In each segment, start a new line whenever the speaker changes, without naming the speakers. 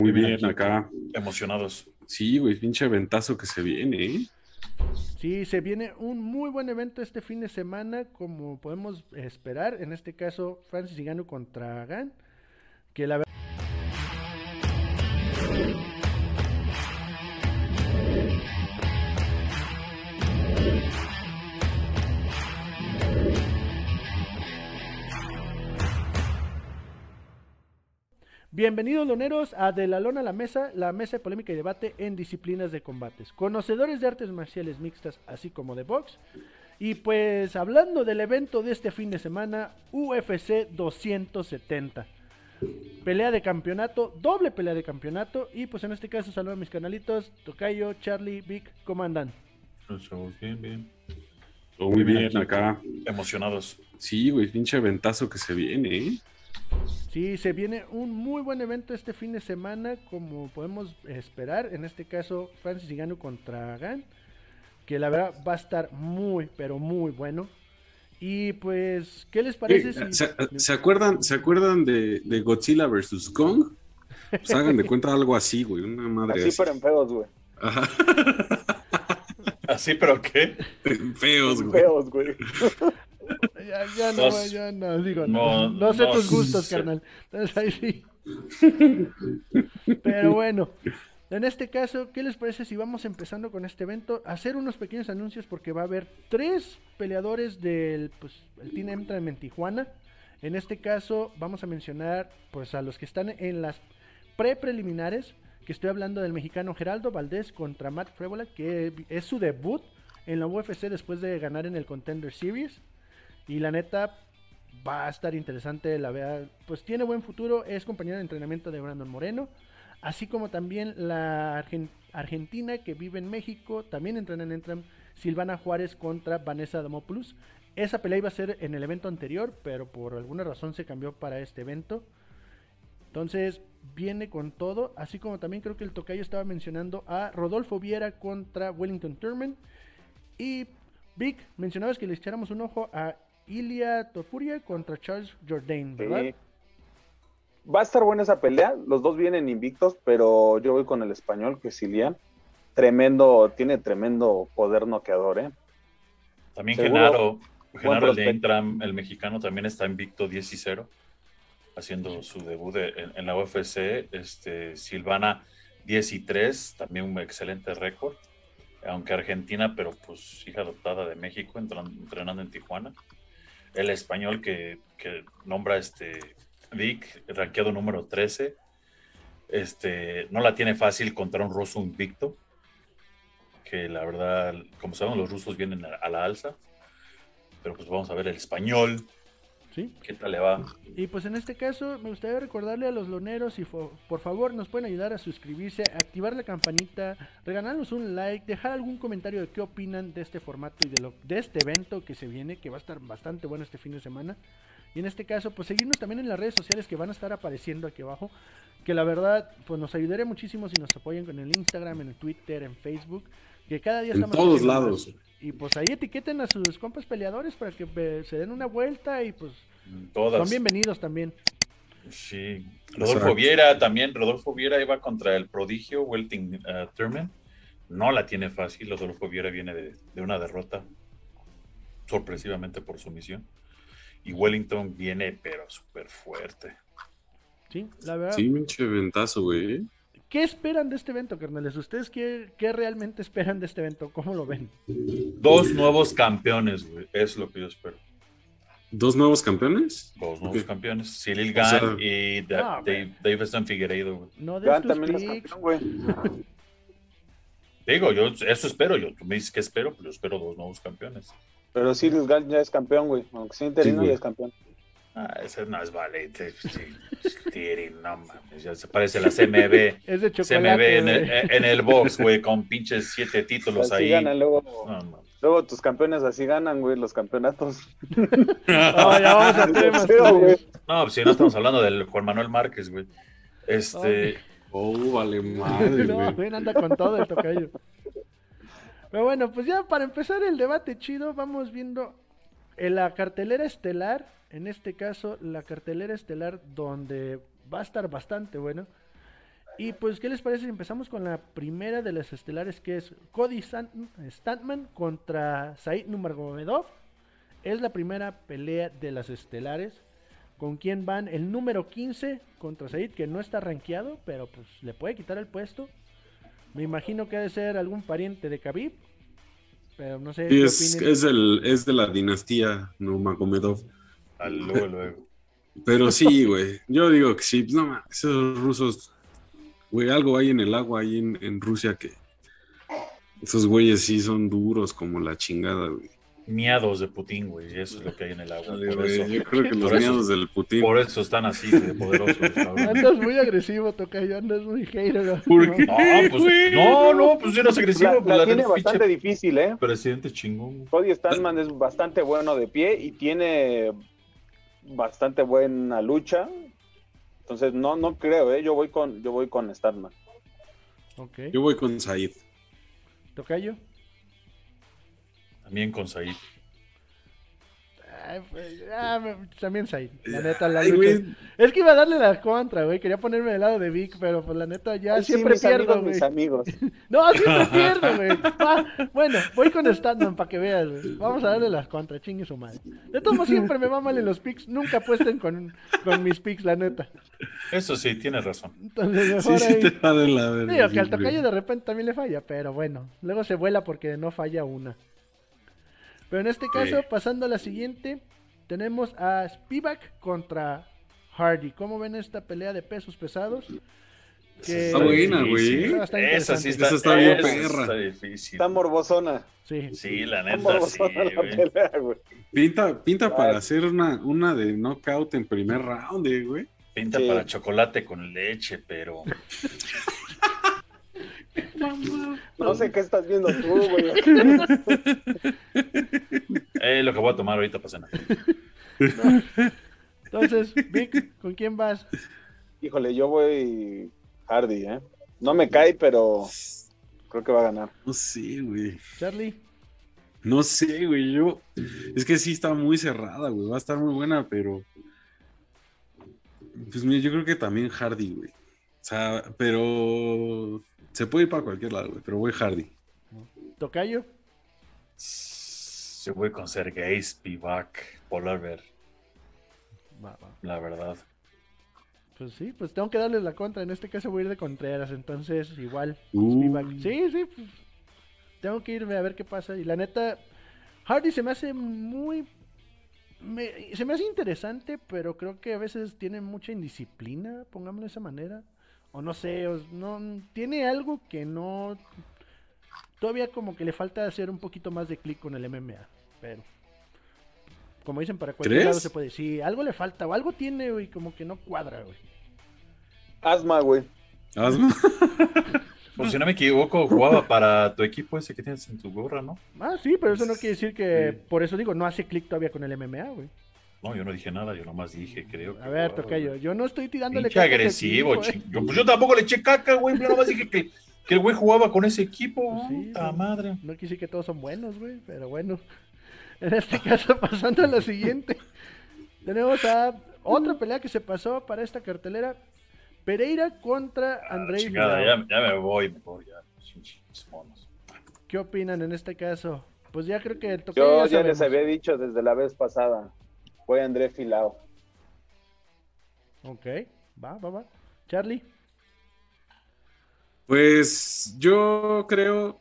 Muy
Bien,
acá.
Emocionados.
Sí, güey, pinche ventazo que se viene, ¿eh?
Sí, se viene un muy buen evento este fin de semana, como podemos esperar. En este caso, Francis Ngannou contra Gan. Que la verdad. Bienvenidos loneros a De la Lona a la Mesa, la mesa de polémica y debate en disciplinas de combates. Conocedores de artes marciales mixtas, así como de box. Y pues hablando del evento de este fin de semana, UFC 270. Pelea de campeonato, doble pelea de campeonato. Y pues en este caso saludo a mis canalitos, Tocayo, Charlie, Vic, ¿cómo andan?
Estamos bien, bien.
Todo muy
Bien,
bien, acá.
Emocionados.
Sí, güey, pinche ventazo que se viene, ¿eh?
Sí, se viene un muy buen evento este fin de semana, como podemos esperar. En este caso, Francis Ngannou contra Gan, que la verdad va a estar muy, pero muy bueno. Y pues, ¿qué les parece si
¿Se, se acuerdan, ¿se acuerdan de, de Godzilla vs. Kong? Pues hagan de cuenta algo así, güey, una madre
Así,
así.
pero en feos, güey.
Ajá.
Así, pero ¿qué?
Feos,
En
güey.
feos, güey.
Ya, ya no, ya no, digo, no,
no,
no sé
no
tus gustos, carnal. Entonces ahí sí. Pero bueno, en este caso, ¿qué les parece si vamos empezando con este evento? Hacer unos pequeños anuncios porque va a haber tres peleadores del pues, el Team Emtram en Tijuana. En este caso, vamos a mencionar pues a los que están en las pre-preliminares, que estoy hablando del mexicano Geraldo Valdés contra Matt Frébola, que es su debut en la UFC después de ganar en el Contender Series. Y la neta, va a estar interesante, la verdad. Pues tiene buen futuro, es compañero de entrenamiento de Brandon Moreno. Así como también la Argen- Argentina que vive en México, también entrenan entran Silvana Juárez contra Vanessa Damopoulos. Esa pelea iba a ser en el evento anterior, pero por alguna razón se cambió para este evento. Entonces viene con todo, así como también creo que el tocayo estaba mencionando a Rodolfo Viera contra Wellington Turman. Y Vic, mencionabas que le echáramos un ojo a Ilia Topuria contra Charles Jourdain, ¿verdad?
Sí. Va a estar buena esa pelea. Los dos vienen invictos, pero yo voy con el español, que es Ilian. Tremendo, tiene tremendo poder noqueador, ¿eh?
También
Seguro.
Genaro, Genaro el de. Intram, el mexicano, también está invicto 10 y 0, haciendo su debut de- en, en la UFC. Este, Silvana 10 y 3, también un excelente récord. Aunque argentina, pero pues hija adoptada de México, entran- entrenando en Tijuana. El español que, que nombra este Vic, rankeado número 13. Este, no la tiene fácil contra un ruso invicto. Que la verdad, como sabemos, los rusos vienen a la alza. Pero pues vamos a ver el español.
Sí.
¿Qué tal le va?
Y pues en este caso me gustaría recordarle a los loneros si por favor nos pueden ayudar a suscribirse, activar la campanita, regalarnos un like, dejar algún comentario de qué opinan de este formato y de, lo, de este evento que se viene, que va a estar bastante bueno este fin de semana. Y en este caso, pues seguirnos también en las redes sociales que van a estar apareciendo aquí abajo, que la verdad, pues nos ayudaría muchísimo si nos apoyan con el Instagram, en el Twitter, en Facebook, que cada día
En
estamos
todos
haciendo más. Y pues ahí etiqueten a sus compas peleadores para que eh, se den una vuelta y pues
Todas.
son bienvenidos también.
Sí. Rodolfo. Viera también. Rodolfo Viera iba contra el prodigio Welting uh, Thurman. No la tiene fácil. Rodolfo Viera viene de, de una derrota sorpresivamente por sumisión. Y Wellington viene, pero súper fuerte.
Sí, la verdad.
Sí, pinche ventazo, güey.
¿Qué esperan de este evento, carnales? ¿Ustedes qué, qué realmente esperan de este evento? ¿Cómo lo ven?
Dos nuevos campeones, güey. Es lo que yo espero.
¿Dos nuevos campeones?
Dos nuevos campeones. Cyril
O
Gann
sea-
y Da-
Ah,
Dave- Davison Figueiredo, güey.
No tus
también es campeón, güey.
Digo, yo eso espero. Yo, tú me dices que espero, pero yo espero dos nuevos campeones.
Pero sí, Gan ya es campeón, güey. Aunque sea interino, ya es campeón.
Ah, ese no es vale. no mames, ya se parece la CMB.
Es de
CMB
chocolate.
en el,
güey.
en el box, güey, con pinches siete títulos
Así
ahí.
ganan, luego,
No,
luego tus campeones así ganan, güey, los campeonatos.
No, ya vamos a temas.
No, pues si no estamos hablando del Juan Manuel Márquez, güey. Este,
Oh, vale madre,
No,
güey.
ven, anda con todo el tocayo. Pero bueno, pues ya para empezar el debate chido, vamos viendo en la cartelera estelar. En este caso, la cartelera estelar donde va a estar bastante bueno. Y pues, ¿qué les parece si empezamos con la primera de las estelares que es Cody Statman contra Said Nurmagomedov? Es la primera pelea de las estelares. ¿Con quién van? El número 15 contra Said, que no está rankeado, pero pues le puede quitar el puesto. Me imagino que ha de ser algún pariente de Khabib. Pero no sé.
Sí, es, es, el, es de la dinastía Nurmagomedov.
Al luego, luego.
Pero sí, güey. Yo digo que sí. pues, No, esos rusos, güey, algo hay en el agua ahí en, en Rusia que esos güeyes sí son duros como la chingada, güey.
Miados de Putin, güey. Eso es lo que hay en el agua. Por
Güey,
eso,
Yo creo que los miados del Putin.
por eso están así de poderosos. cabrón.
Andas muy agresivo, Tocayo. Andas muy hater.
¿Por qué?
No, pues, no, no, pues eres agresivo.
La,
pues,
la
la
tiene bastante difícil, ¿eh?
Presidente chingón.
Cody Stanman es bastante bueno de pie y tiene bastante buena lucha. Entonces no no creo, ¿eh? Yo voy con yo voy con Stanman.
Ok.
Yo voy con Said.
Tocayo.
También con Said.
Ay, pues, ah, me- también Said. La neta, la
Ay,
lucha. Es que iba a darle la contra, güey. Quería ponerme del lado de Vic, pero pues la neta ya
Ay, sí,
siempre
mis
pierdo,
amigos,
güey.
mis amigos.
No, siempre pierdo, güey. Ah, bueno, voy con Statman para que veas, güey. Vamos a darle las contra, chingue su madre. De todos modos, siempre me va mal en los picks. Nunca apuesten con, con mis picks, la neta.
Eso sí, tienes razón.
Entonces,
Sí,
mejor
sí
ahí.
te va de la verga.
Digo que al tocayo de repente también le falla, pero bueno. Luego se vuela porque no falla una. Pero en este caso,
Sí.
pasando a la siguiente, tenemos a Spivak contra Hardy. ¿Cómo ven esta pelea de pesos pesados? Que-
Está buena, güey.
Esa está
Esa sí está,
Esa está bien
esa
perra.
Está difícil.
Está morbosona.
Sí.
Sí, la
Está
neta, sí,
morbosona la
güey.
pelea, güey.
Pinta, pinta
Ay.
para hacer una, una de knockout en primer round, eh, güey.
Pinta
Sí.
para chocolate con leche, pero
No sé qué estás viendo tú, güey.
es lo que voy a tomar ahorita para cenar.
Entonces, Vic, ¿con quién vas?
Híjole, yo voy Hardy, ¿eh? No me cae, pero creo que va a ganar.
No sé, güey.
Charlie.
No sé, güey. Yo. Es que sí está muy cerrada, güey. Va a estar muy buena, pero. Pues mira, yo creo que también Hardy, güey. O sea, pero. Se puede ir para cualquier lado, güey. Pero voy Hardy.
Tocayo.
Yo voy con Sergei Spivak, Polar Bear,
Va, va.
la verdad.
Pues sí, pues tengo que darle la contra. En este caso voy a ir de Contreras, entonces igual.
Uh.
Spivak. Sí, sí, pues, tengo que irme a ver qué pasa. Y la neta, Hardy se me hace muy... me- se me hace interesante, pero creo que a veces tiene mucha indisciplina, pongámoslo de esa manera. O no sé, o no, tiene algo que no... Todavía como que le falta hacer un poquito más de clic con el MMA, pero... Como dicen, para cualquier
¿Crees?
lado se puede. Sí, algo le falta, o algo tiene, güey, como que no cuadra, güey.
Asma, güey.
Hazlo.
Pues si no me equivoco, jugaba para tu equipo ese que tienes en tu gorra, ¿no?
Ah, sí, pero eso no quiere decir que,
Sí.
por eso digo, no hace clic todavía con el MMA, güey.
No, yo no dije nada, yo nomás dije, creo que.
A ver, Tocayo, yo no estoy tirándole caca
agresivo,
equipo, eh.
ching- yo, pues yo tampoco le eché caca, güey. Yo nomás dije que, que el güey jugaba con ese equipo.
Pues sí,
puta
güey.
madre.
No quise que todos son buenos, güey, pero bueno. En este caso, pasando a la siguiente, tenemos a otra pelea que se pasó para esta cartelera. Pereira contra Andrei
Ah, ya, ya me voy, mejor ya.
¿Qué opinan en este caso? Pues ya creo que el Tocayo
Yo
ya
ya les había dicho desde la vez pasada. Voy André Filao.
Ok, va, va, va. Charlie,
Pues yo creo.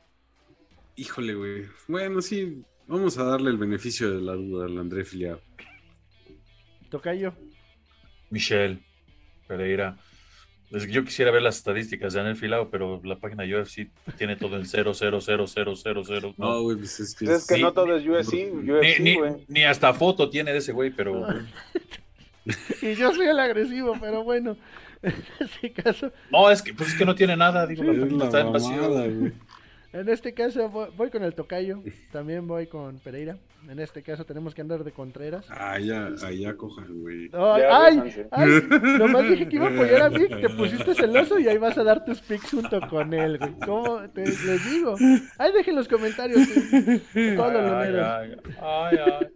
Híjole, güey. Bueno, sí. Vamos a darle el beneficio de la duda al André Filiado.
Tocayo.
Michelle Pereira. Es que Yo quisiera ver las estadísticas de Anel Filao, pero la página UFC tiene todo en 0, 0, 0, 0, 0, 0.
No, güey, pues es que.
Pues es que
Sí.
no todo es UFC,
Ni,
UFC,
ni,
güey.
ni hasta foto tiene de ese güey, pero
Y yo soy el agresivo, pero bueno. En este caso,
no, es que pues es que no tiene nada, digo, la página está en vacío.
En este caso voy, voy con el tocayo, también voy con Pereira. En este caso tenemos que andar de Contreras.
Allá, allá cojan, güey.
Ay,
Ya,
ay, ay, nomás dije que iba a apoyar a Vic, te pusiste celoso y ahí vas a dar tus picks junto con él, güey. ¿Cómo te les digo? Ahí dejen los comentarios, güey. todos los
Ay, ay, ay, ay.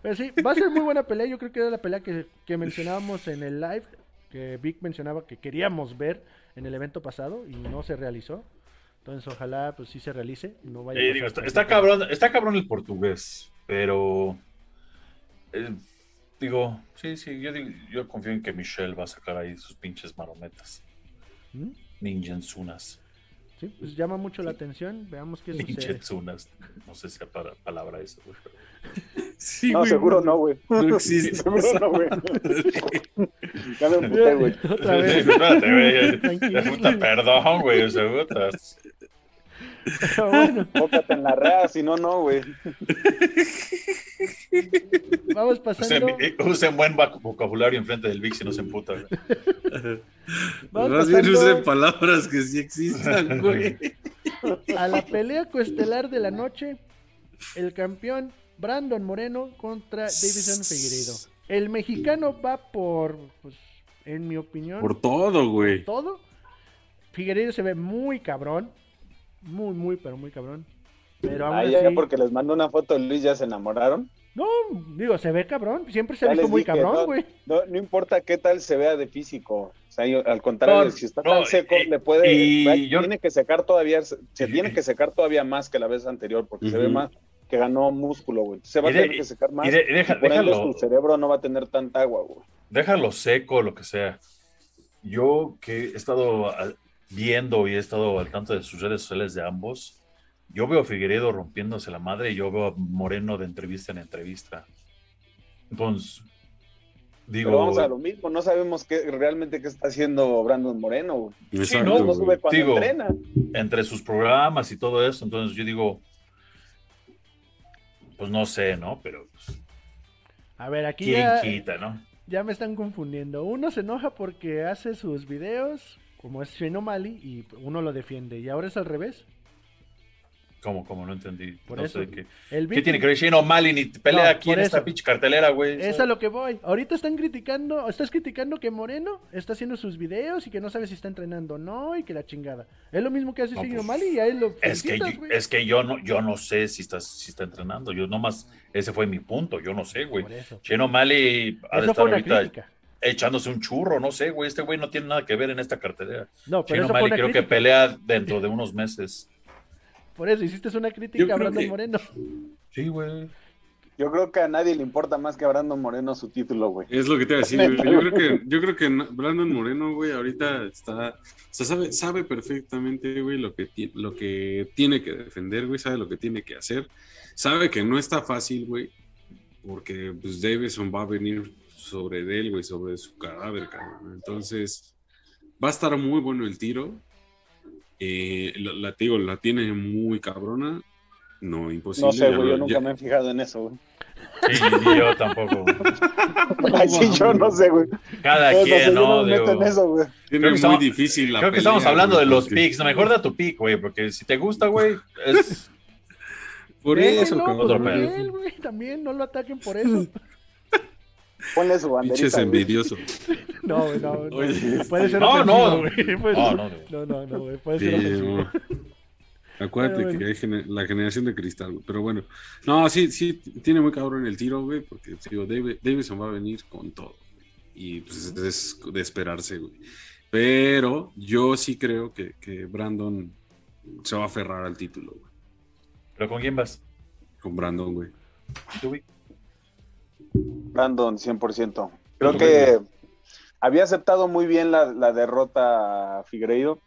Pero sí, va a ser muy buena pelea. Yo creo que era la pelea que, que mencionábamos en el live. Que Vic mencionaba que queríamos ver. en el evento pasado y no se realizó. Entonces ojalá pues sí se realice. No vaya a
Eh, digo, está, cabrón, está cabrón el portugués, pero eh, digo, sí, sí, yo, yo confío en que Michelle va a sacar ahí sus pinches marometas,
¿Mm?
ninjensunas,
Sí, pues llama mucho la atención. Veamos qué sucede.
ninjensunas, no sé si para palabra eso, güey,
Sí,
No,
güey,
seguro no, güey.
No existe.
Seguro no, güey. Ya me emputé, güey.
Otra vez.
Espérate, güey.
Tranquilo.
Puta, perdón, güey, o sea, puta.
Pero bueno,
Bócate en la rea, si no, no, güey.
vamos
Usen,
pasando.
usen buen vocabulario enfrente del Vix y no se emputa, güey.
Vamos
Más bien
pasando-
usen palabras que sí existan, güey.
a la pelea coestelar de la noche, el campeón Brandon Moreno contra Davison Figueiredo. El mexicano va por, pues, en mi opinión,
Por todo, güey.
todo. Figueiredo se ve muy cabrón, muy, muy, pero muy cabrón. Pero aún
Ah, ya, porque les mandó una foto de Luis, ya se enamoraron.
no, digo, se ve cabrón, siempre se ha visto muy
dije,
cabrón,
no,
güey.
No, no importa qué tal se vea de físico. O sea, yo- al contrario,
No,
si está
no,
tan seco,
y-
le puede.
y yo-
Tiene que secar todavía. Se tiene que secar todavía más que la vez anterior, porque se ve más que ganó músculo, güey. Se va a tener que secar más.
Y de- deja- déjalo,
su cerebro no va a tener tanta agua, güey.
déjalo seco, lo que sea. Yo que he estado viendo y he estado al tanto de sus redes sociales de ambos, yo veo a Figueredo rompiéndose la madre y yo veo a Moreno de entrevista en entrevista. Entonces, digo,
Pero vamos a lo mismo, no sabemos qué realmente qué está haciendo Brandon Moreno.
Exacto,
no,
No sube cuando
Digo,
entrena.
entre sus programas y todo eso, entonces yo digo, pues no sé, ¿no? Pero pues,
A ver, aquí
¿quién
ya,
quita, no?
ya me están confundiendo. Uno se enoja porque hace sus videos, como es Shane O'Malley, y uno lo defiende. Y ahora es al revés.
¿Cómo, cómo? No entendí.
Por
no
eso.
sé qué.
El
¿Qué
Vic-
tiene que ver Shane O'Malley ni pelea
No,
aquí en esta pinche cartelera, güey?
Es a lo que voy. Ahorita están criticando, estás criticando que Moreno está haciendo sus videos y que no sabe si está entrenando o no y que la chingada. Es lo mismo que hace
No,
Shane
pues,
O'Malley y a él lo
Es que, yo, es que yo no, yo no sé si está, si está entrenando. Yo nomás, ese fue mi punto. Yo no sé, güey. Shane O'Malley ha de estar
fue una
ahorita
crítica.
Echándose un churro, no sé, güey. Este güey no tiene nada que ver en esta cartelera.
No, pero eso una
creo que pelea dentro de unos meses.
Por eso hiciste una crítica a Brandon
que-
Moreno.
Sí, güey.
Yo creo que a nadie le importa más que a Brandon Moreno su título, güey.
Es lo que te iba a decir, güey. Yo creo que, yo creo que Brandon Moreno, güey, ahorita está. O sea, sabe, sabe perfectamente, güey, lo que, ti- lo que tiene que defender, güey, sabe lo que tiene que hacer. Sabe que no está fácil, güey, porque pues Davison va a venir sobre de él, güey, sobre su cadáver, cabrón. Entonces, va a estar muy bueno el tiro. Eh, la, la- digo, la tiene muy cabrona. No, imposible.
No sé, güey, yo nunca
ya-
me he fijado en eso, güey.
Sí, ni yo tampoco.
Ay, sí, yo no sé, güey.
Cada
Yo no sé,
quien, ¿no?
no me meto
Digo,
en eso, güey.
Tiene
Creo que
muy
estamos-
difícil la
creo que estamos hablando
güey,
de los
porque-
picks. No, mejor da tu pick, güey, porque si te gusta, güey, es...
Por eso,
pues,
Otro pedo.
también no lo ataquen por eso.
Ponle su
Pinches
banderita, güey.
envidioso.
No, güey, no, no.
Oye,
puede ser
no, no. No,
ser-
no,
no, no, no, güey, puede
Sí,
ser ofensivo.
no. Acuérdate
bueno.
que hay gener- la generación de cristal, güey. Pero bueno, no, sí, sí, tiene muy cabrón el tiro, güey, porque digo, David, Davidson va a venir con todo. güey. Y pues es de esperarse, güey. Pero yo sí creo que, que Brandon se va a aferrar al título, güey.
¿Pero con quién vas?
Con Brandon, güey.
¿Tú, güey?
Brandon, 100%. Creo que había aceptado muy bien la, la derrota a Figueiredo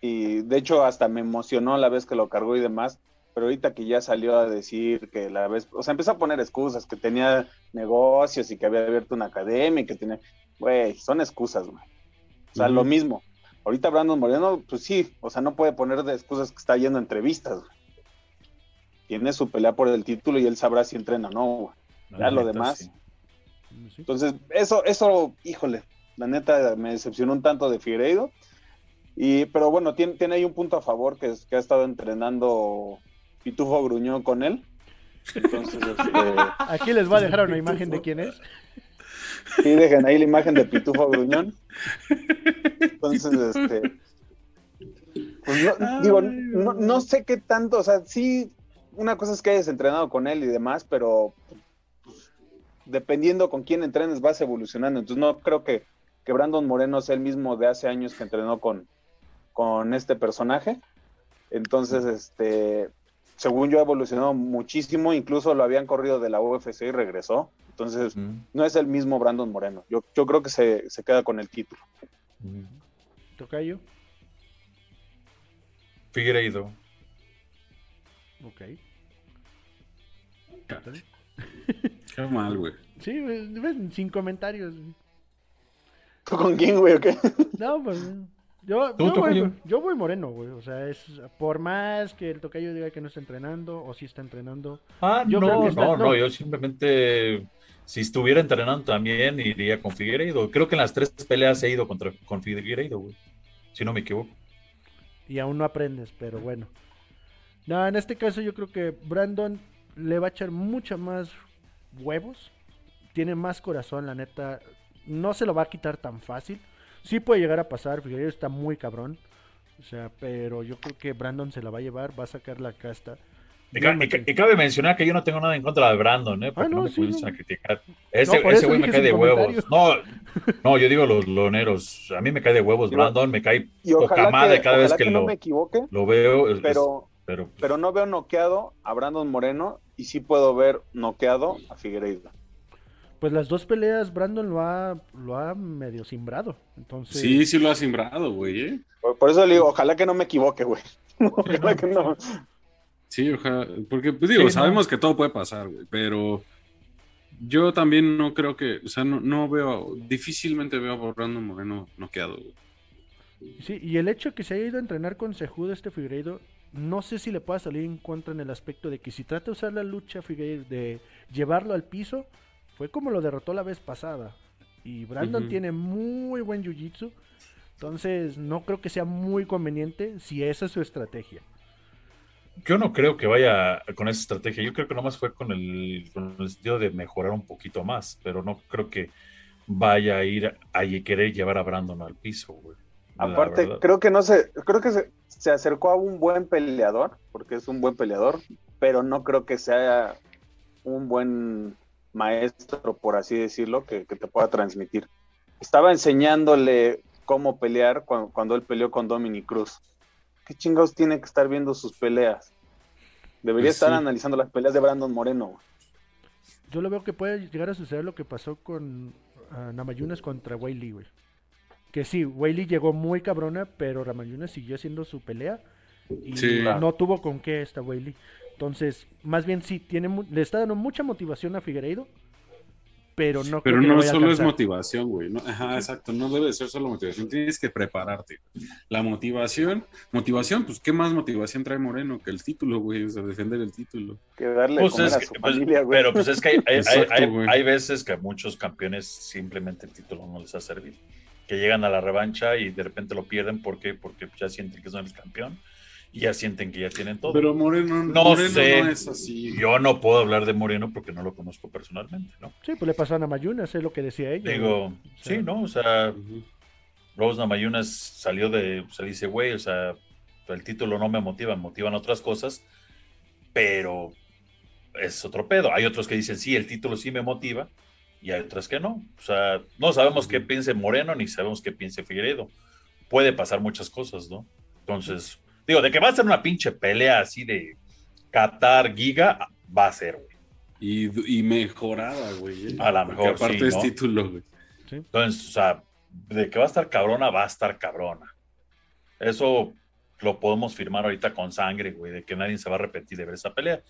y de hecho hasta me emocionó la vez que lo cargó y demás, pero ahorita que ya salió a decir que la vez, o sea, empezó a poner excusas, que tenía negocios y que había abierto una academia y que tenía, güey, son excusas, güey. O sea, lo mismo. Ahorita Brandon Moreno, pues sí, o sea, no puede poner de excusas que está yendo a entrevistas, güey. Tiene su pelea por el título y él sabrá si entrena o no, güey. Ya lo demás.
sí.
Entonces, eso, eso, híjole, la neta me decepcionó un tanto de Figueiredo. Y, pero bueno, tiene, tiene ahí un punto a favor que es que ha estado entrenando Pitufo Gruñón con él. Entonces, este,
Aquí les voy a dejar una imagen de quién es.
sí, dejen ahí la imagen de Pitufo Gruñón. Entonces, este, pues no, digo, no, no sé qué tanto, o sea, sí, una cosa es que hayas entrenado con él y demás, pero dependiendo con quién entrenes vas evolucionando. Entonces no creo que, que Brandon Moreno sea el mismo de hace años que entrenó con, con este personaje. Entonces, este, según yo, ha evolucionado muchísimo. Incluso lo habían corrido de la UFC y regresó. Entonces,
Mm,
no es el mismo Brandon Moreno. Yo, yo creo que se, se queda con el título.
mm.
Tocayo.
Figueiredo.
Ok.
Qué mal, güey.
Sí, ves, sin comentarios.
¿Tú con quién, güey? o qué?
No, pues. Yo,
¿Tú,
yo, voy,
Tocayo?
yo voy moreno, güey. O sea, es por más que el tocayo diga que no está entrenando o si está entrenando.
Ah,
Yo está-
no,
no.
no, yo simplemente, si estuviera entrenando también, iría con Figueiredo. Creo que en las tres peleas he ido contra, con Figueiredo, güey. Si no me equivoco.
Y aún no aprendes, pero bueno. No, en este caso yo creo que Brandon le va a echar mucha más huevos. Tiene más corazón, la neta. No se lo va a quitar tan fácil. Sí puede llegar a pasar. Figueiredo está muy cabrón. O sea, pero yo creo que Brandon se la va a llevar, va a sacar la casta.
Y, ca- y ca- y cabe mencionar que yo no tengo nada en contra de Brandon, ¿eh? Porque
Ah, no,
no, me
sí, no.
a criticar. Ese
No,
güey me cae de huevos. No, no, yo digo los loneros. A mí me cae de huevos Brandon, me cae
Y
poca
ojalá,
madre
que,
cada vez que,
que
lo,
no me equivoque,
lo veo. es-
pero,
pero, pues,
pero no veo noqueado a Brandon Moreno y sí puedo ver noqueado a Figueiredo.
Pues las dos peleas Brandon lo ha, lo ha medio simbrado. Entonces,
Sí, sí lo has sembrado, güey, ¿eh?
Por, por eso le digo, ojalá que no me equivoque, güey. ojalá que no.
Sí, ojalá. Porque, pues digo,
Sí, no.
sabemos que todo puede pasar, güey, pero yo también no creo que, o sea, no, no veo, difícilmente veo a Brandon Moreno noqueado, güey.
Sí, y el hecho que se haya ido a entrenar con Sejudo este Figueiredo, no sé si le pueda salir en contra en el aspecto de que si trata de usar la lucha Figueiredo, de llevarlo al piso, fue como lo derrotó la vez pasada. Y Brandon tiene muy buen jiu-jitsu, entonces no creo que sea muy conveniente si esa es su estrategia.
Yo no creo que vaya con esa estrategia. Yo creo que nomás fue con el, con el sentido de mejorar un poquito más, pero no creo que vaya a ir a querer llevar a Brandon al piso, güey.
Aparte, creo que no se, creo que se, se acercó a un buen peleador, porque es un buen peleador, pero no creo que sea un buen maestro, por así decirlo, que, que te pueda transmitir. Estaba enseñándole cómo pelear cuando, cuando él peleó con Dominic Cruz. ¿Qué chingados tiene que estar viendo sus peleas? Debería
Pues
estar
sí.
analizando las peleas de Brandon Moreno.
Yo lo veo que puede llegar a suceder lo que pasó con ah, Namayunas contra Weili, güey. Que sí, Weili llegó muy cabrona, pero Ramayunas siguió haciendo su pelea y
Sí.
no tuvo con qué esta Weili. Entonces, más bien sí, tiene le está dando mucha motivación a Figueiredo, pero no
Pero
creo que le
no solo es motivación, güey. No, ajá, exacto. No debe de ser solo motivación. Tienes que prepararte. La motivación, motivación, pues, ¿qué más motivación trae Moreno que el título, güey? O sea, defender el título.
Que darle
Pues
comer
que- pues,
familia, güey.
pero pues es que hay, hay-
Exacto,
hay-
güey.
hay veces que a muchos campeones simplemente el título no les ha servido. Que llegan a la revancha y de repente lo pierden ¿por qué? porque ya sienten que son el campeón y ya sienten que ya tienen todo.
Pero Moreno
No
Moreno
sé.
no es así.
Yo no puedo hablar de Moreno porque no lo conozco personalmente, ¿no?
Sí, pues le pasó a Namayunas, es lo que decía ella.
Digo.
O sea,
sí, ¿no? O sea,
Ujú.
Rose Namayunas salió de, se dice, güey, o sea, el título no me motiva, me motivan otras cosas, pero es otro pedo. Hay otros que dicen, sí, el título sí me motiva, y hay otras que no. O sea, no sabemos qué piense Moreno, ni sabemos qué piense Figueiredo. Puede pasar muchas cosas, ¿no? Entonces, digo, de que va a ser una pinche pelea así de Qatar Giga, va a ser, güey.
Y, y mejorada, güey. ¿eh?
A lo
Porque
mejor
aparte
sí,
es
¿no?
título, güey.
Entonces, o sea, de que va a estar cabrona, va a estar cabrona. Eso lo podemos firmar ahorita con sangre, güey, de que nadie se va a arrepentir de ver esa pelea.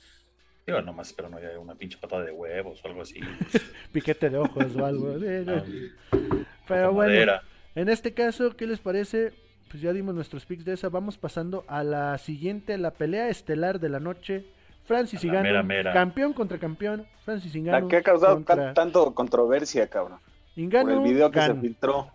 Digo, nomás espero no haya una pinche patada de huevos o algo así.
Piquete de ojos o algo.
Ah.
Pero bueno,
madera.
En este caso, ¿qué les parece? Pues ya dimos nuestros picks de esa. Vamos pasando a la siguiente, la pelea estelar de la noche. Francis
la
Ngannou,
mera, mera.
campeón contra campeón. Francis
La
Ngannou
que ha causado
contra
tanto controversia, cabrón. Por
Ngannou,
el video que se filtró.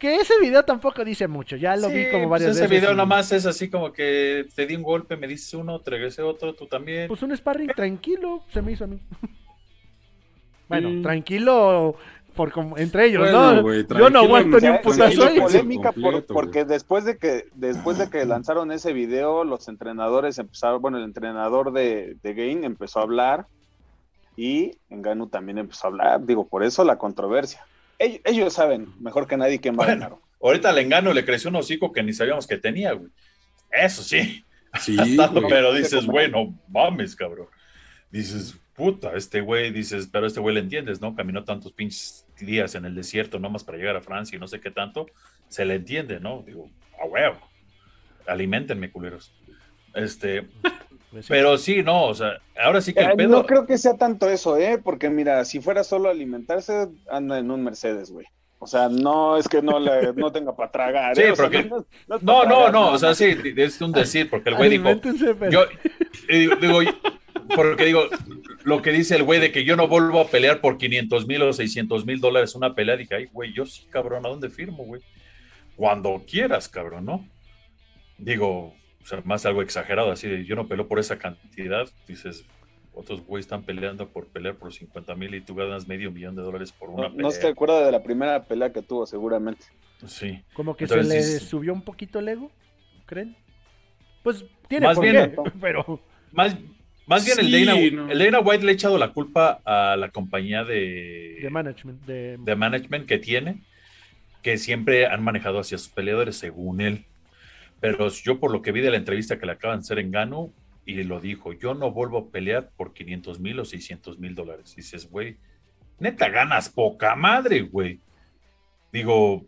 Que ese video tampoco dice mucho. Ya lo vi como
pues
varias
ese
veces.
video
y-
nomás es así como que te di un golpe, me dices uno, te regresé otro, tú también.
Pues un sparring tranquilo se me hizo a mí. bueno,
Mm.
tranquilo por como entre ellos,
Bueno,
¿no? Yo no aguanto ni un putazo
hecho
ahí.
pues,
polémica por-
completo,
porque después de que después de que lanzaron ese video, los entrenadores empezaron, bueno, el entrenador de, de Gain empezó a hablar y Enganu también empezó a hablar. Digo, por eso la controversia. Ellos, ellos saben mejor que nadie quién va a
Bueno.
ganar.
Ahorita al engano le creció un hocico que ni sabíamos que tenía, güey. Eso sí.
Sí,
pero dices, güey, no mames, cabrón. Dices, puta, este güey, dices, pero este güey le entiendes, ¿no? Caminó tantos pinches días en el desierto, nomás para llegar a Francia y no sé qué tanto. Se le entiende, ¿no? Digo, a huevo. Alimentenme, culeros. Este. Pero sí, no, o sea, ahora sí que
Eh,
el pedo.
No creo que sea tanto eso, ¿eh? Porque mira, si fuera solo alimentarse, anda en un Mercedes, güey. O sea, no es que no, le, no tenga para tragar.
Sí,
¿eh? O sea,
porque-
no, no
No, no,
tragar,
no, o sea, sí, es un decir, porque el güey dijo,
pero-
yo, digo, porque digo, lo que dice el güey de que yo no vuelvo a pelear por 500 mil o 600 mil dólares una pelea, dije, ay, güey, yo sí, cabrón, ¿a dónde firmo, güey? Cuando quieras, cabrón, ¿no? Digo, o sea, más algo exagerado, así de, yo no peleo por esa cantidad, dices, otros güeyes están peleando por pelear por 50 mil y tú ganas medio millón de dólares por una
No,
pelea.
no se acuerda de la primera pelea que tuvo, seguramente.
Sí.
Como que
Entonces,
se le
sí,
subió un poquito el ego, ¿creen? Pues tiene
Más
por
bien-
qué, pero
Más, más bien el, Dana,
no.
el Dana White le ha echado la culpa a la compañía de,
de management, de,
de management que tiene, que siempre han manejado hacia sus peleadores, según él. Pero yo por lo que vi de la entrevista que le acaban de hacer en Gano, y lo dijo, yo no vuelvo a pelear por 500 mil o 600 mil dólares. Dices, güey, neta ganas poca madre, güey. Digo,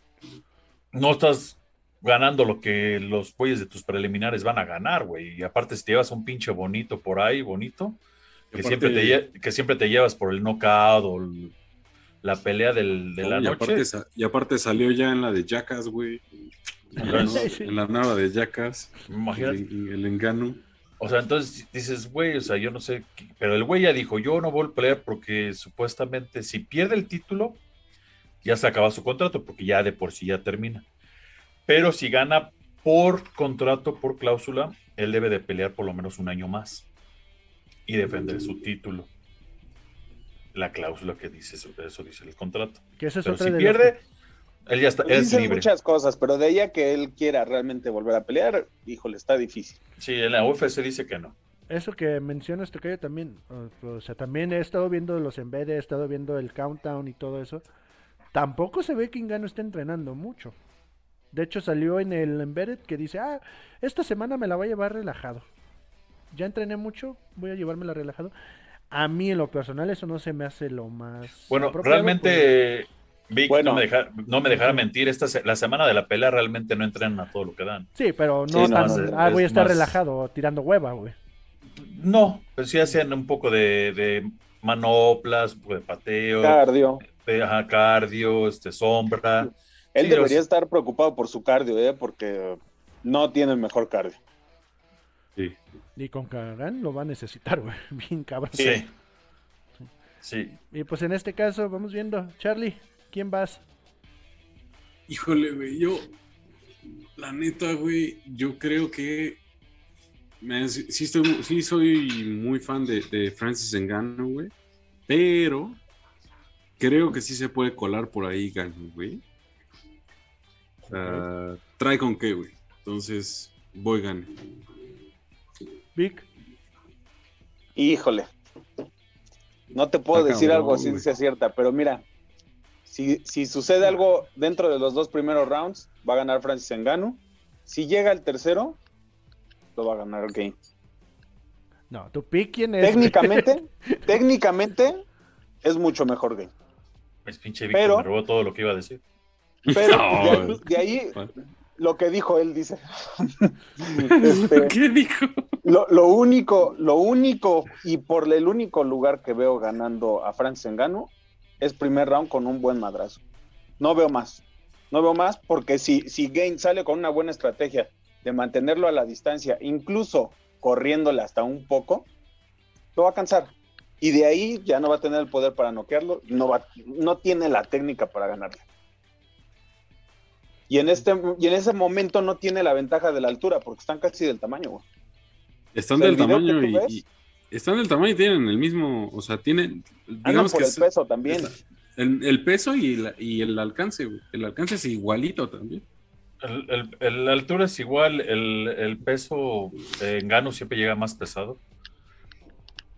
no estás ganando lo que los güeyes de tus preliminares van a ganar, güey. Y aparte, si te llevas un pinche bonito por ahí, bonito, que,
Aparte-
siempre, te, que siempre te llevas por el knockout o el- la pelea del- de la
y,
noche.
aparte, sa- y aparte salió ya en la de Jackass, güey. En la, nueva de Jackass.
Imagínate.
El, el engano.
O sea, entonces dices, güey, o sea, yo no sé, qué- pero el güey ya dijo, yo no voy a pelear porque supuestamente si pierde el título, ya se acaba su contrato, porque ya de por sí ya termina. Pero si gana por contrato, por cláusula, él debe de pelear por lo menos un año más y defender su título. La cláusula que dice eso, eso dice el contrato.
que eso es
Pero
otra
si
de
pierde, él ya está, él es libre.
muchas cosas, pero de ella que él quiera realmente volver a pelear, híjole, está difícil.
Sí, en la UFC dice que no.
Eso que mencionas, Tocayo, también, o, sea, también he estado viendo los embedded, he estado viendo el countdown y todo eso. Tampoco se ve que Ingano está entrenando mucho. De hecho, salió en el embedded que dice, ah, esta semana me la voy a llevar relajado. Ya entrené mucho, voy a llevármela relajado. A mí, en lo personal, eso no se me hace lo más...
Bueno,
apropiado, pues.
Vic,
Bueno.
no me deja- no me dejará mentir, esta se- la semana de la pelea realmente no entrenan a todo lo que dan.
Sí, pero no
Sí, no,
tan,
no,
ah, voy a estar
más-
relajado tirando hueva, güey.
No, pero sí hacen un poco de, de manoplas, un poco de pateo,
Cardio.
de ajá, cardio, este, sombra.
Él
Sí,
debería
los-
estar preocupado por su cardio, ¿eh? Porque no tiene el mejor cardio.
Sí.
Y con Kagan lo va a necesitar, güey. Bien cabrón.
Sí. Sí.
Y pues en este caso, vamos viendo. Charlie, ¿quién vas?
Híjole, güey, yo, la neta, güey, yo creo que me- sí, estoy- sí soy muy fan de, de Francis Ngannou, güey, pero creo que sí se puede colar por ahí Ngannou, güey. Sea, trae con qué, güey. Entonces, voy gane.
Vic.
Híjole. No te puedo decir algo así
güey.
sea cierta, pero mira, si, si sucede algo dentro de los dos primeros rounds, va a ganar Francis Ngannou. Si llega al tercero, lo va a ganar Game.
No, tu pick, ¿quién es?
Técnicamente, técnicamente es mucho mejor Game.
Es pinche Víctor,
Pero-
me robó todo lo que iba a decir.
Pero
No,
de, ahí, de ahí, lo que dijo él dice. Este,
¿Qué dijo?
Lo, lo único, lo único y por el único lugar que veo ganando a Francis Ngannou es primer round con un buen madrazo. No veo más. No veo más porque si, si Gain sale con una buena estrategia de mantenerlo a la distancia, incluso corriéndole hasta un poco, lo va a cansar. Y de ahí ya no va a tener el poder para noquearlo, no, va, no tiene la técnica para ganarle. Y en, este, y en ese momento no tiene la ventaja de la altura porque están casi del tamaño. güey.
Están
O sea, el
del tamaño
tú
y,
ves-
y- están del tamaño y tienen el mismo, o sea, tienen, digamos
por
que
el
es-
peso también.
el, el peso y, la- y el alcance, güey. El alcance es igualito también.
El, el- el- la altura es igual, el, el peso en Gano siempre llega más pesado.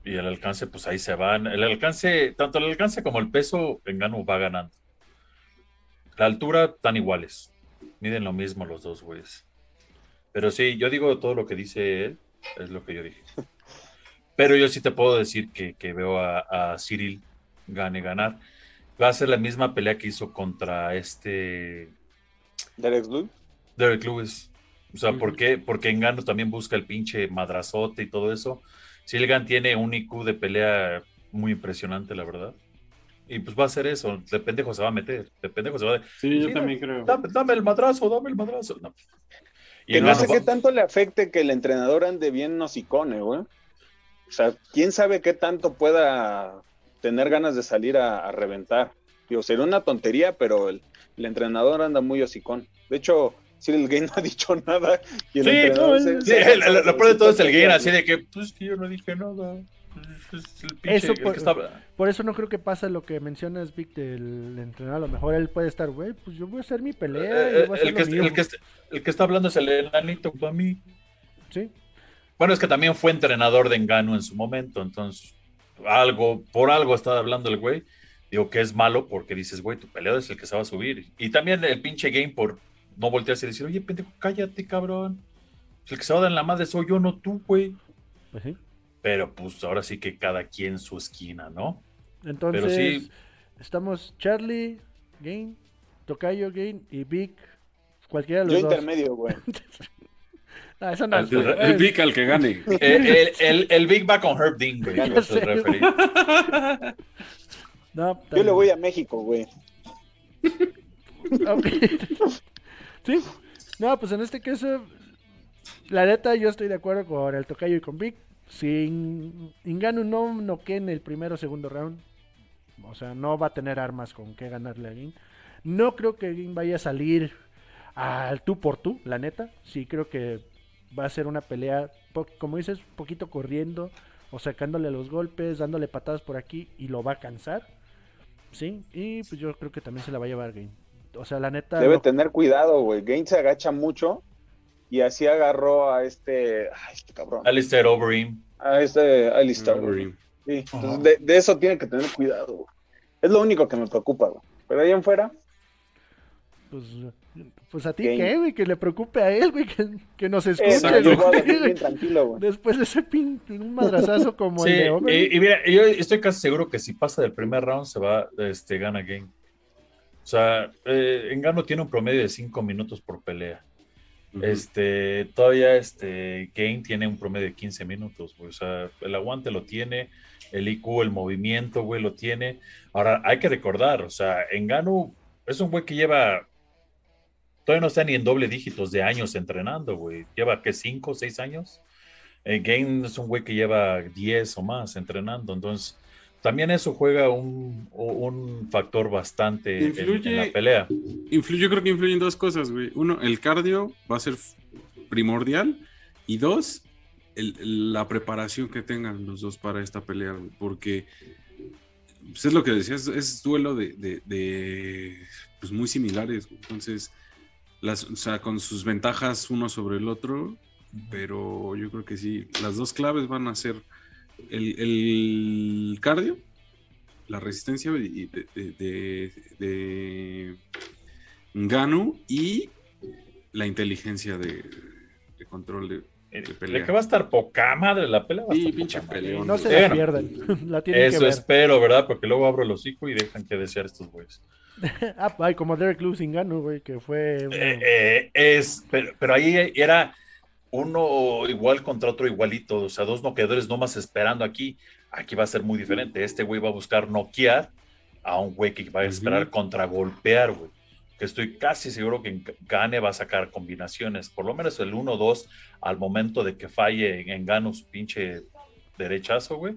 Y el alcance, pues ahí se van. El alcance, tanto el alcance como el peso en Gano va ganando. La altura están iguales. Miden lo mismo los dos, güeyes. Pero sí, yo digo todo lo que dice él, es lo que yo dije. Pero yo sí te puedo decir que, que veo a, a, Cyril gane ganar. Va a ser la misma pelea que hizo contra este.
Derek Lewis.
Derek Lewis. O sea, ¿por qué? Porque Engano también busca el pinche madrazote y todo eso. Silgan tiene un IQ de pelea muy impresionante, la verdad. Y pues va a hacer eso. De pendejo se va a meter. De pendejo se va a.
Sí, yo también creo.
Dame, dame, el madrazo, dame el madrazo. No.
Y que no sé qué tanto le afecte que el entrenador ande bien nosicone, güey. O sea, quién sabe qué tanto pueda tener ganas de salir a, a reventar. Digo, sería una tontería, pero el, el, entrenador anda muy hocicón. De hecho, Cyril Gay no ha dicho nada. Y el
sí,
entrenador
no, sí, el, lo, lo peor de todo es el Gay, así de que, pues que yo no dije nada. Pinche,
eso por, está... por, eso no creo que pasa lo que mencionas, Vic, del entrenador. A lo mejor él puede estar, güey, pues yo voy a hacer mi pelea.
Eh,
voy a
el, que, el, que está, el, que está, hablando es el enanito para mí.
Sí.
Bueno, es que también fue entrenador de Engano en su momento, entonces, algo, por algo está hablando el güey. Digo que es malo porque dices, güey, tu peleador es el que se va a subir. Y también el pinche game por no voltearse y decir, oye, pendejo, cállate, cabrón. El que se va a dar en la madre soy yo, no tú, güey.
Pues sí.
Pero pues ahora sí que cada quien su esquina, ¿no?
Entonces,
Pero sí,
estamos Charlie, Game, Tocayo, Game y Vic. Cualquiera de los
Yo
dos.
intermedio, güey.
eso no
El, el Vic al que gane.
el, el, el, el Big va con Herb Dean, güey. Yo.
No,
le voy a México, güey.
Ok. sí. No, pues en este caso, la neta, yo estoy de acuerdo con el Tocayo y con Vic. Si Inganu no noquea en el primero o segundo round, o sea, no va a tener armas con que ganarle a Gin. No creo que Gin vaya a salir al tú por tú, la neta. Sí creo que va a ser una pelea, como dices, poquito corriendo o sacándole los golpes, dándole patadas por aquí y lo va a cansar. Sí, y pues yo creo que también se la va a llevar Gain. O sea, la neta.
Debe
lo...
tener cuidado, güey. Gain se agacha mucho y así agarró a este. Ay, este cabrón.
Alistair Overeem.
A este Alistair.
Overeem.
Sí, entonces de, de, eso tiene que tener cuidado, güey. Es lo único que me preocupa, güey. Pero ahí en fuera.
Pues, pues a ti qué, güey, que le preocupe a él, güey, que, que nos escuche.
Güey, tranquilo.
Después de ese pin, un madrazazo como
sí,
el de Overeem.
Y, y, mira, yo estoy casi seguro que si pasa del primer round se va, este, gana Game. O sea, eh, Engano tiene un promedio de 5 minutos por pelea. Uh -huh. Este, todavía este Game tiene un promedio de 15 minutos, güey. O sea, el aguante lo tiene, el IQ, el movimiento, güey, lo tiene. Ahora, hay que recordar, o sea, Engano es un güey que lleva. Todavía no está ni en doble dígitos de años entrenando, güey. Lleva, ¿qué? ¿5 o 6 años? Eh, Game es un güey que lleva 10 o más entrenando. Entonces, también eso juega un, un factor bastante influye, en, en, la pelea.
Influye, yo creo que influyen dos cosas, güey. Uno, el cardio va a ser primordial. Y dos, el, la preparación que tengan los dos para esta pelea, güey. Porque pues es lo que decías, es duelo de, de, de pues muy similares. Entonces, las, o sea, con sus ventajas uno sobre el otro. Pero yo creo que sí, las dos claves van a ser el, el cardio, la resistencia de, de, de, de, Ganu y la inteligencia de, control de, pelea.
que va a estar poca madre la pelea.
Sí, pinche pelea.
No se la pierdan. la
Eso
que ver.
espero, ¿verdad? Porque luego abro el hocico y dejan que desear estos güeyes.
ah, ay, como Derek Lewis sin Ganu, güey, que fue.
Eh, eh, es, pero, pero ahí era uno igual contra otro igualito, o sea, dos noqueadores nomás esperando aquí. Aquí va a ser muy diferente. Este güey va a buscar noquear a un güey que va a esperar uh -huh. contragolpear, güey. Que estoy casi seguro que Gane va a sacar combinaciones, por lo menos el 1-2 al momento de que falle en Gano su pinche derechazo, güey.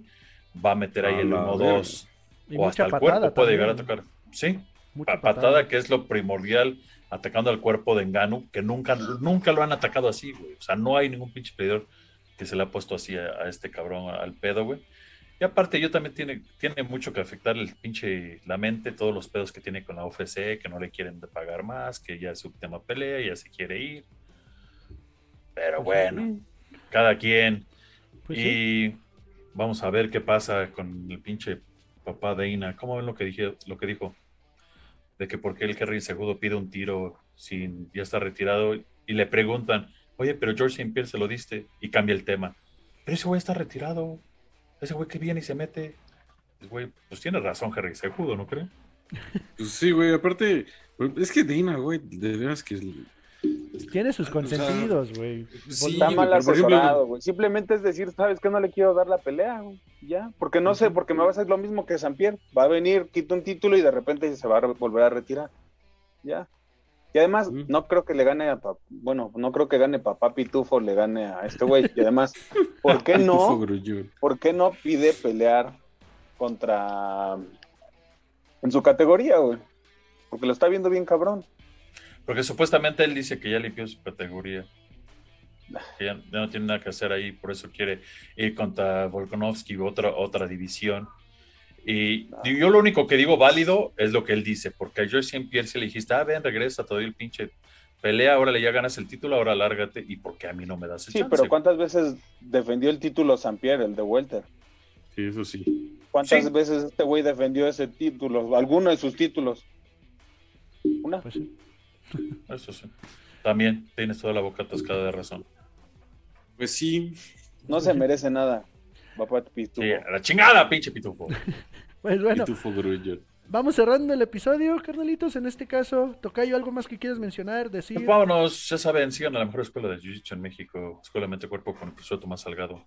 Va a meter ahí ah, el 1-2 o hasta el cuerpo puede llegar a tocar. Sí, patada, patada, que es lo primordial atacando al cuerpo de Engano, que nunca, nunca lo han atacado así, güey. O sea, no hay ningún pinche peleador que se le ha puesto así a, a este cabrón, al pedo, güey. Y aparte, yo también tiene, tiene mucho que afectar el pinche, la mente, todos los pedos que tiene con la UFC, que no le quieren pagar más, que ya su tema pelea, ya se quiere ir. Pero bueno, cada quien. Pues y sí. vamos a ver qué pasa con el pinche papá de Ina. ¿Cómo ven lo que, dije, lo que dijo? De que porque el Kerry Segudo pide un tiro, sin, ya está retirado, y le preguntan, oye, pero George St. Pierre se lo diste, y cambia el tema. Pero ese güey está retirado, ese güey que viene y se mete. Güey, pues tiene razón Harry Sejudo, ¿no creen?
Pues sí, güey, aparte, es que Dina, güey, de veras que
tiene sus consentidos, güey.
Sí, está mal asesorado, güey. Simplemente es decir, ¿sabes que No le quiero dar la pelea, güey. Ya, porque no sé, porque me va a hacer lo mismo que San Pierre. Va a venir, quita un título y de repente se va a volver a retirar. Ya. Y además, no creo que le gane a bueno, no creo que gane papá Pitufo, le gane a este güey. Y además, ¿por qué no? ¿Por qué no pide pelear contra en su categoría, güey? Porque lo está viendo bien cabrón.
Porque supuestamente él dice que ya limpió su categoría. Que ya, no tiene nada que hacer ahí, por eso quiere ir contra Volkanovski, otra, otra división. Y yo lo único que digo válido es lo que él dice, porque a Joyce St. Pierre se le dijiste, ah, ven, regresa, te doy el pinche pelea, ahora le ya ganas el título, ahora lárgate, y porque a mí no me das el
Sí, pero ¿cuántas veces defendió el título St. Pierre, el de Welter?
Sí, eso sí.
¿Cuántas veces este güey defendió ese título, alguno de sus títulos? Una. Pues sí.
Eso sí. También tienes toda la boca atascada de razón.
Pues sí.
No se merece nada.
Papá Pitufo. Sí, la chingada, pinche Pitufo.
pues bueno. Pitufo Vamos cerrando el episodio, carnalitos. En este caso, Tocayo, ¿algo más que quieras mencionar, decir?
Pues vámonos, ya saben, sigan a la mejor escuela de Jiu-Jitsu en México, Escuela Mente Cuerpo con el profesor Tomás Salgado.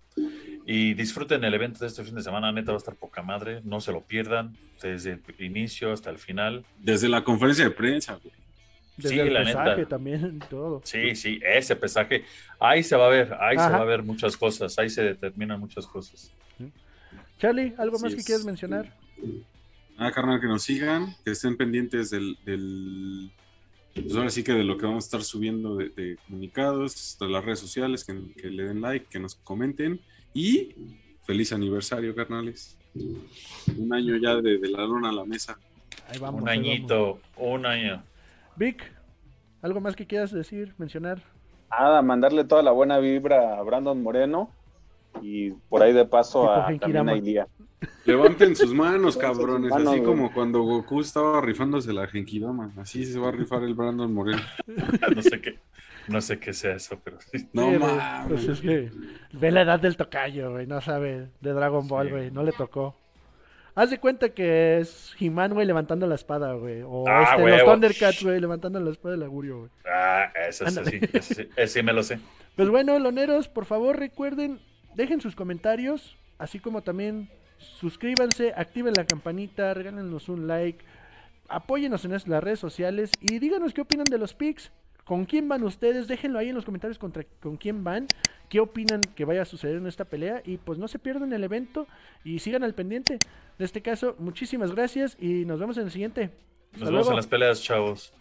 Y disfruten el evento de este fin de semana, neta va a estar poca madre, no se lo pierdan, desde el inicio hasta el final.
Desde la conferencia de prensa, güey
sí, el la pesaje también, todo.
Sí, sí, ese pesaje. Ahí se va a ver, ahí se va a ver muchas cosas, ahí se determinan muchas cosas.
Charlie, ¿algo más que quieras mencionar?
Ah, carnal, que nos sigan, que estén pendientes del, del pues ahora sí que de lo que vamos a estar subiendo de, comunicados, de las redes sociales, que, le den like, que nos comenten y feliz aniversario, carnales. Un año ya de, la luna a la mesa.
Ahí vamos, un añito, un año.
Vic, ¿algo más que quieras decir, mencionar?
Nada, mandarle toda la buena vibra a Brandon Moreno y por ahí de paso a, también a Ilía.
Levanten sus manos, cabrones, así como cuando Goku estaba rifándose la Genkidama, así se va a rifar el Brandon Moreno.
no sé qué, no sé qué sea eso, pero
No mames. Pues es que ve la edad del tocayo, güey, no sabe de Dragon Ball, güey, no le tocó. Haz de cuenta que es He-Man, güey, levantando la espada, güey. O ah, este, los Thundercats, güey, levantando la espada del augurio, güey.
Ah, eso, sí, sí, sí, me lo sé.
Pues bueno, loneros, por favor recuerden, dejen sus comentarios, así como también suscríbanse, activen la campanita, regálenos un like, apóyenos en las redes sociales y díganos qué opinan de los pics. ¿Con quién van ustedes? Déjenlo ahí en los comentarios contra, con quién van, qué opinan que vaya a suceder en esta pelea y pues no se pierdan el evento y sigan al pendiente. En este caso, muchísimas gracias y nos vemos en el siguiente.
nos vemos en las peleas, chavos.